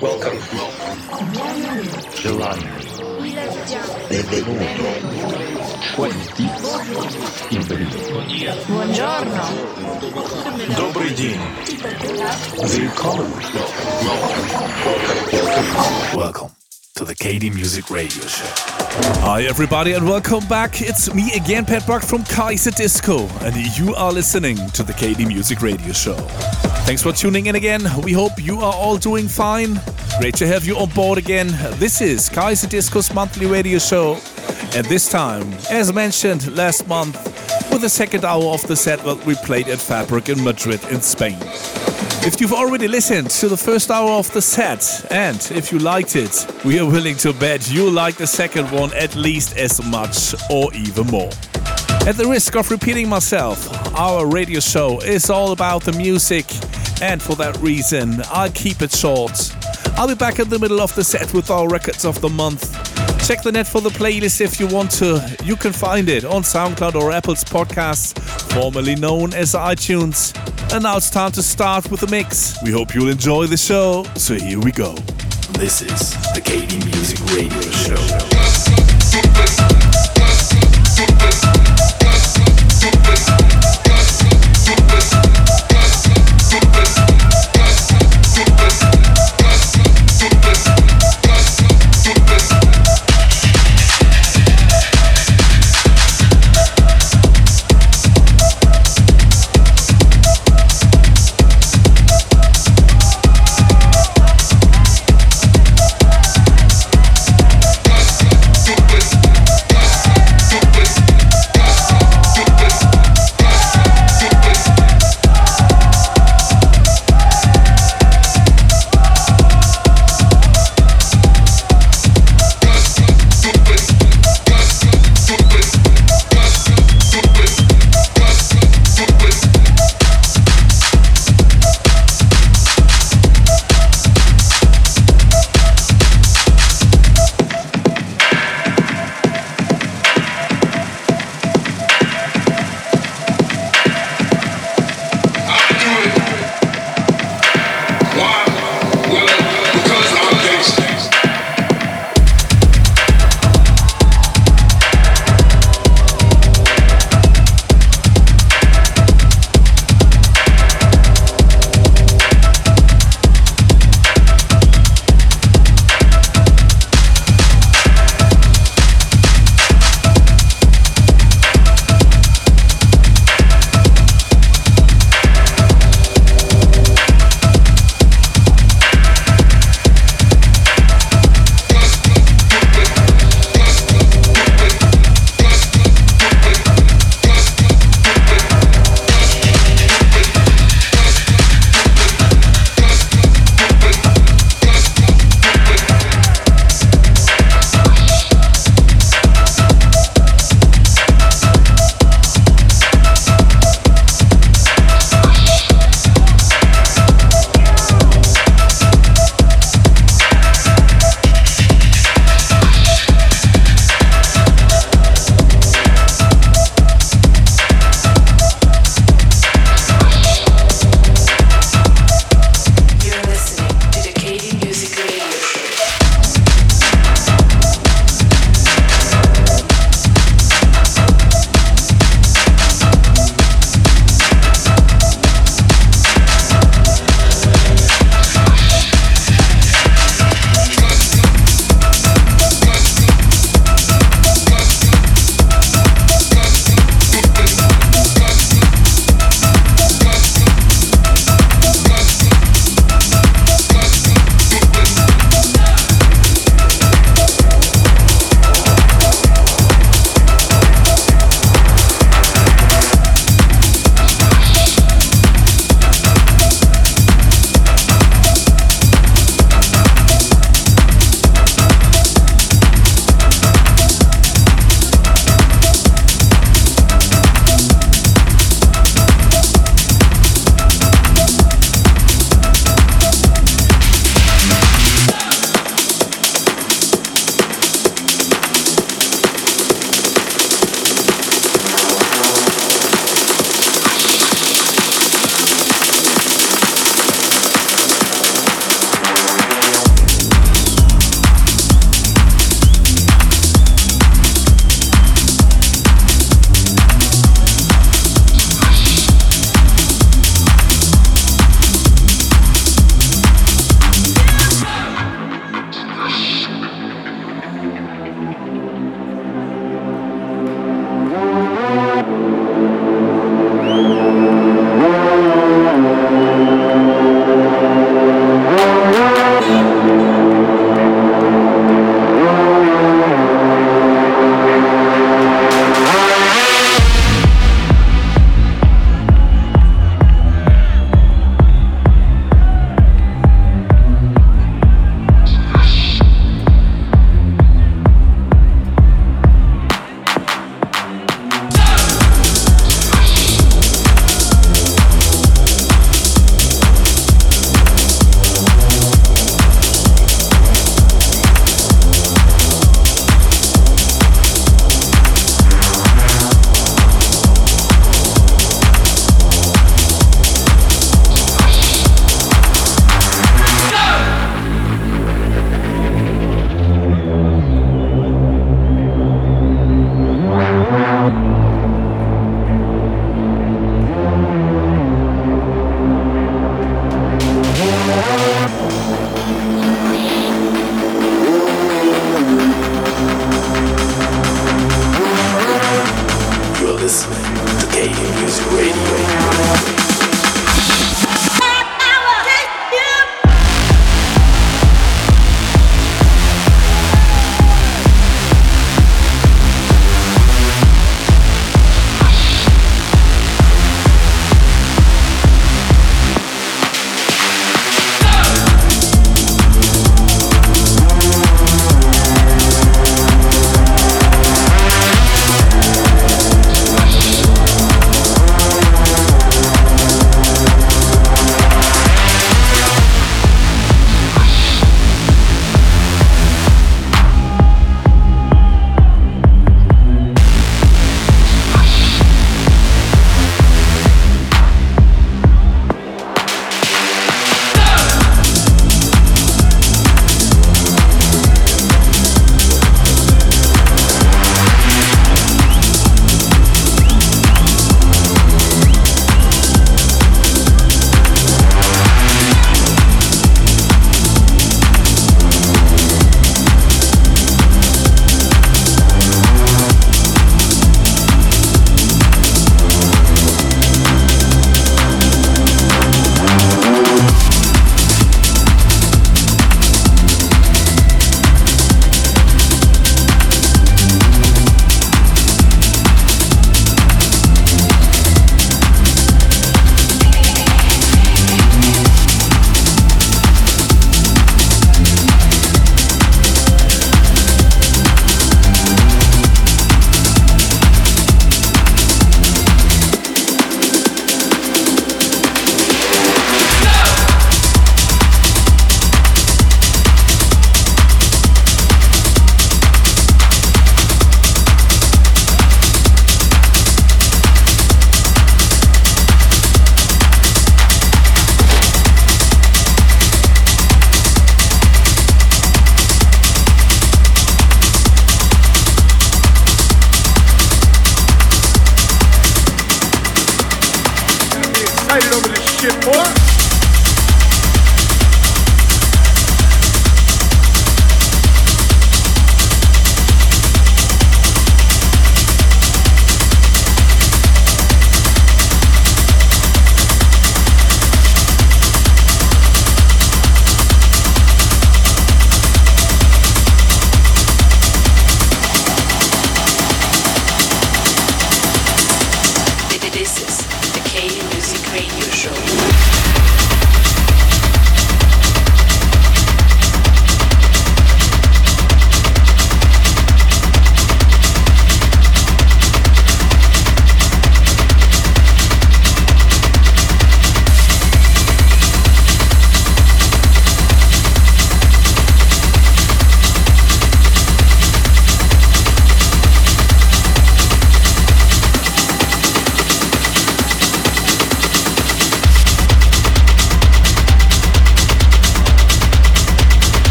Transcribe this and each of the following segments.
Welcome. July. Benvenuto. Quanti. Benvenuto. Buongiorno. Добрый день. Willkommen. Welcome to the KD Music Radio Show. Hi, everybody, and welcome back. It's me again, Pat Buck from Kaiser Disco, and you are listening to the KD Music Radio Show. Thanks for tuning in again. We hope you are all doing fine. Great to have you on board again. This is Kaiser Disco's monthly radio show, and this time, as mentioned last month, with the second hour of the set that we played at Fabrik in Madrid in Spain. If you've already listened to the first hour of the set, and if you liked it, we are willing to bet you like the second one at least as much or even more. At the risk of repeating myself, our radio show is all about the music, and for that reason, I'll keep it short. I'll be back in the middle of the set with our records of the month. Check the net for the playlist if you want to. You can find it on SoundCloud or Apple's podcasts, formerly known as iTunes. And now it's time to start with the mix. We hope you'll enjoy the show, so here we go. This is the KD Music Radio Show.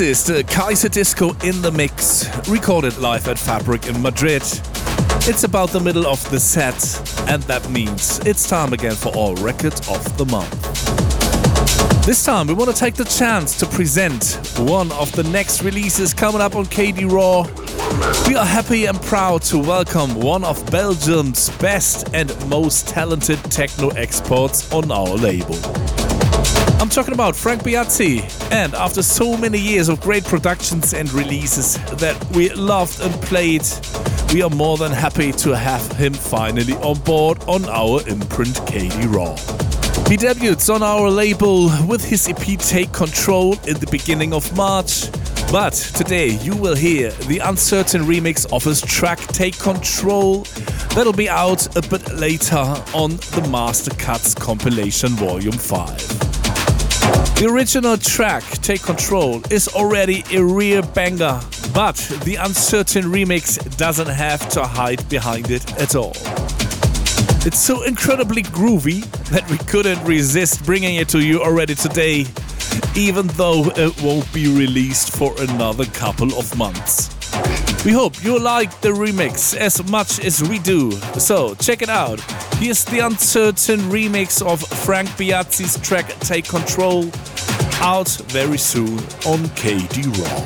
This is the Kaiserdisco in the Mix, recorded live at Fabrik in Madrid. It's about the middle of the set, and that means it's time again for our record of the month. This time we want to take the chance to present one of the next releases coming up on KD Raw. We are happy and proud to welcome one of Belgium's best and most talented techno experts on our label. I'm talking about Frank Biazzi, and after so many years of great productions and releases that we loved and played, we are more than happy to have him finally on board on our imprint KD Raw. He debuts on our label with his EP Take Control in the beginning of March, but today you will hear the uncertain remix of his track Take Control that'll be out a bit later on the Master Cuts compilation volume 5. The original track, Take Control, is already a real banger, but the uncertain remix doesn't have to hide behind it at all. It's so incredibly groovy that we couldn't resist bringing it to you already today, even though it won't be released for another couple of months. We hope you like the remix as much as we do, so check it out. Here's the uncertain remix of Frank Biazzi's track Take Control out very soon on KD Raw.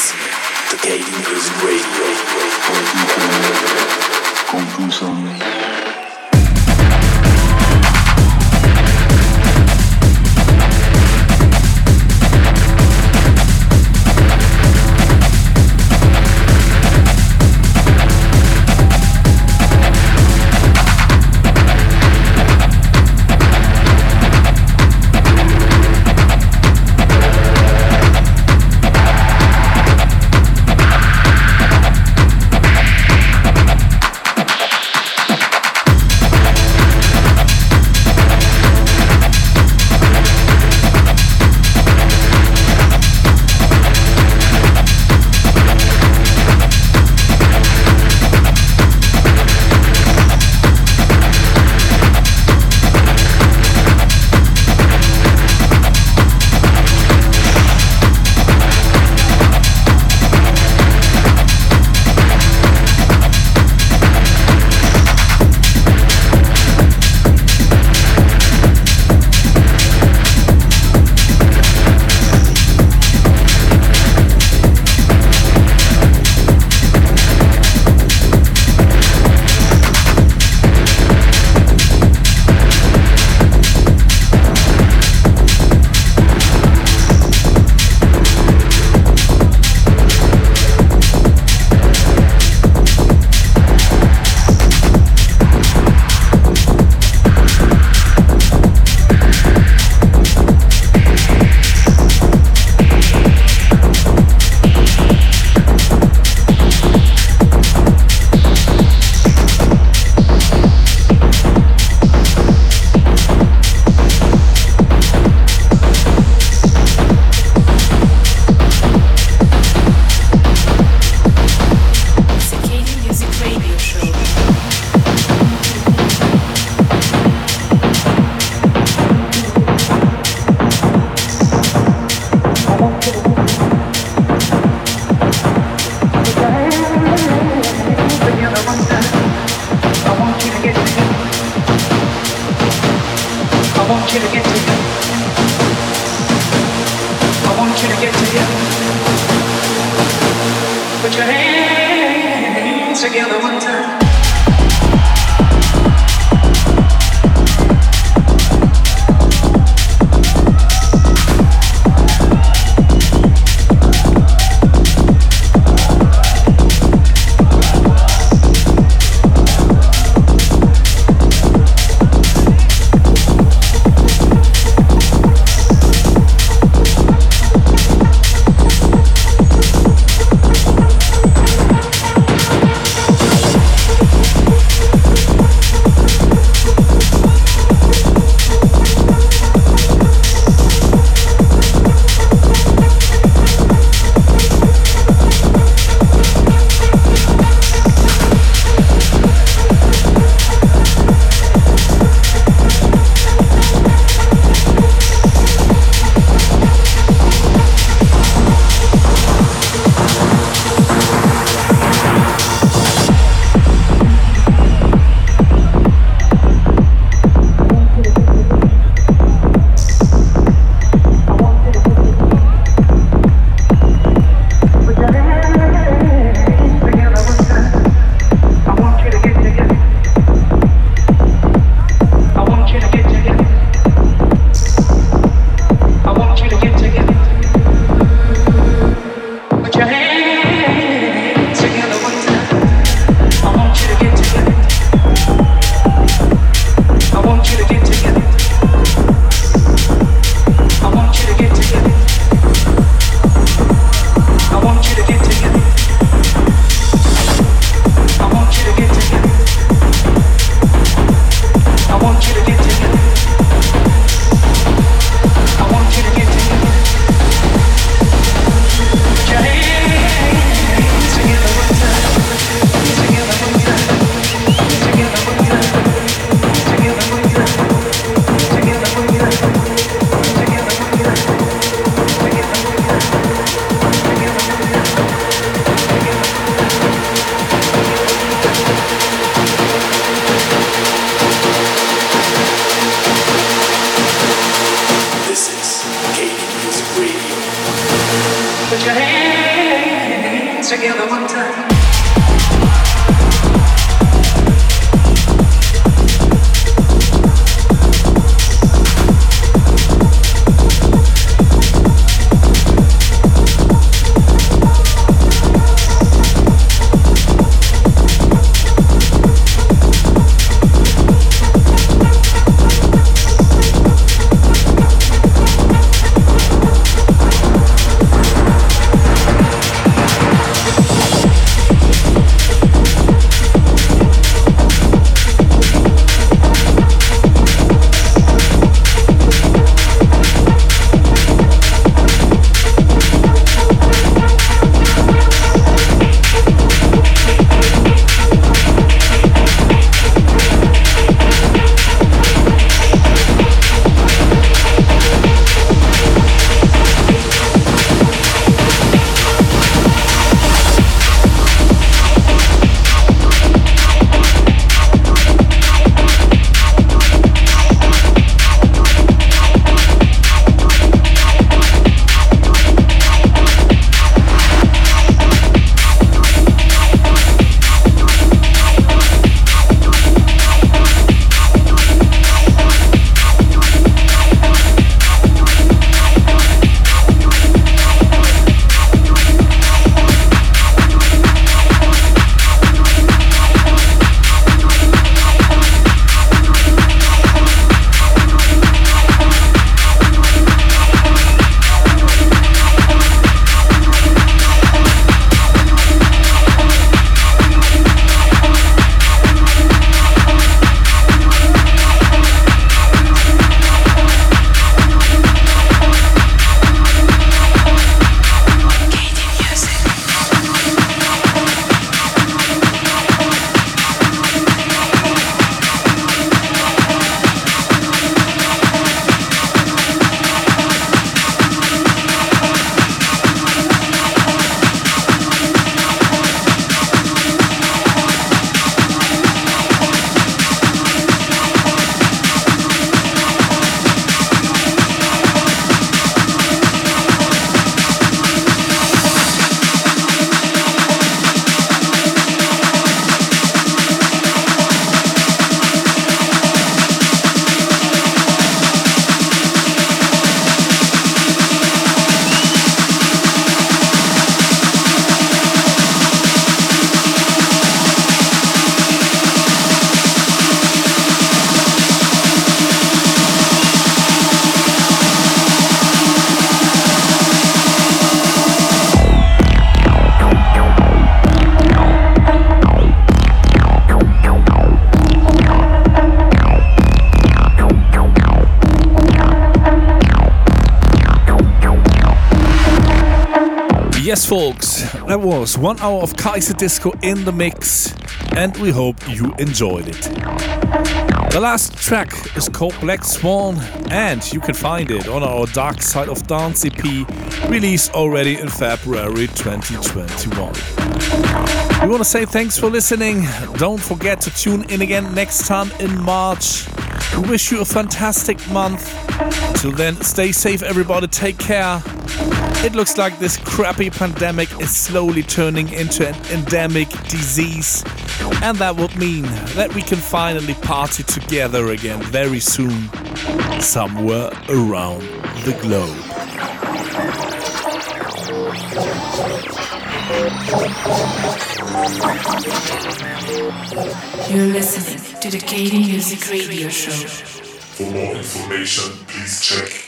The Decaying Music Radio. Conclusion. Conclusion. Folks, that was one hour of Kaiserdisco in the mix, and we hope you enjoyed it. The last track is called Black Swan, and you can find it on our Dark Side of Dance EP, released already in February 2021. We want to say thanks for listening. Don't forget to tune in again next time in March. We wish you a fantastic month. Till then, stay safe, everybody. Take care. It looks like this crappy pandemic is slowly turning into an endemic disease, and that would mean that we can finally party together again very soon, somewhere around the globe. You're listening to the KD Music Radio Show. For more information, please check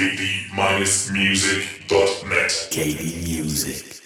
www.kd-music.net. KD Music.